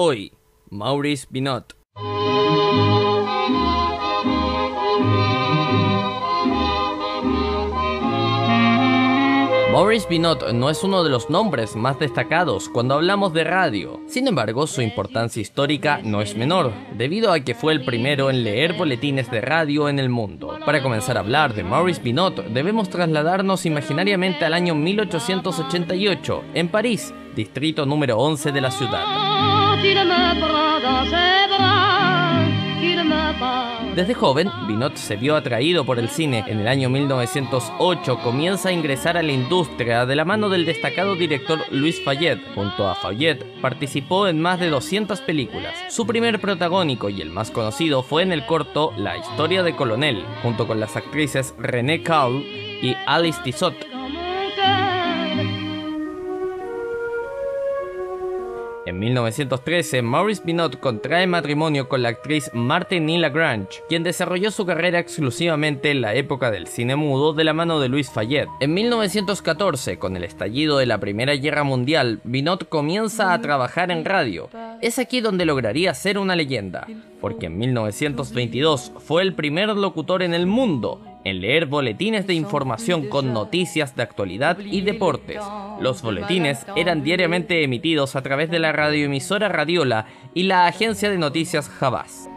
Hoy, Maurice Binot. Maurice Binot no es uno de los nombres más destacados cuando hablamos de radio. Sin embargo, su importancia histórica no es menor, debido a que fue el primero en leer boletines de radio en el mundo. Para comenzar a hablar de Maurice Binot, debemos trasladarnos imaginariamente al año 1888, en París, distrito número 11 de la ciudad. Desde joven, Binot se vio atraído por el cine. En el año 1908 comienza a ingresar a la industria de la mano del destacado director Louis Fayette. Junto a Fayette participó en más de 200 películas. Su primer protagónico y el más conocido fue en el corto La historia de Colonel, junto con las actrices René Caul y Alice Tissot. En 1913, Maurice Binot contrae matrimonio con la actriz Martine Lagrange, quien desarrolló su carrera exclusivamente en la época del cine mudo de la mano de Louis Fayette. En 1914, con el estallido de la Primera Guerra Mundial, Binot comienza a trabajar en radio. Es aquí donde lograría ser una leyenda, porque en 1922 fue el primer locutor en el mundo en leer boletines de información con noticias de actualidad y deportes. Los boletines eran diariamente emitidos a través de la radioemisora Radiola y la agencia de noticias Havas.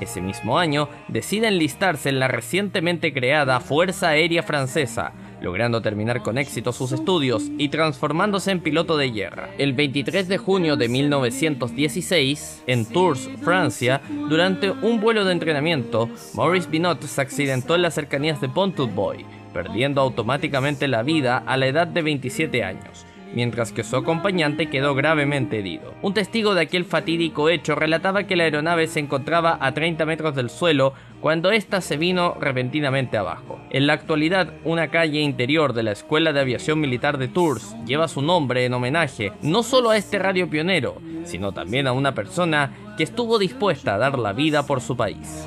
Ese mismo año decide enlistarse en la recientemente creada Fuerza Aérea Francesa, logrando terminar con éxito sus estudios y transformándose en piloto de guerra. El 23 de junio de 1916, en Tours, Francia, durante un vuelo de entrenamiento, Maurice Binot se accidentó en las cercanías de Pontoise, perdiendo automáticamente la vida a la edad de 27 años mientras que su acompañante quedó gravemente herido. Un testigo de aquel fatídico hecho relataba que la aeronave se encontraba a 30 metros del suelo cuando ésta se vino repentinamente abajo. En la actualidad, una calle interior de la Escuela de Aviación Militar de Tours lleva su nombre en homenaje no solo a este radio pionero, sino también a una persona que estuvo dispuesta a dar la vida por su país.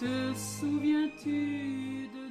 Te souviens-tu de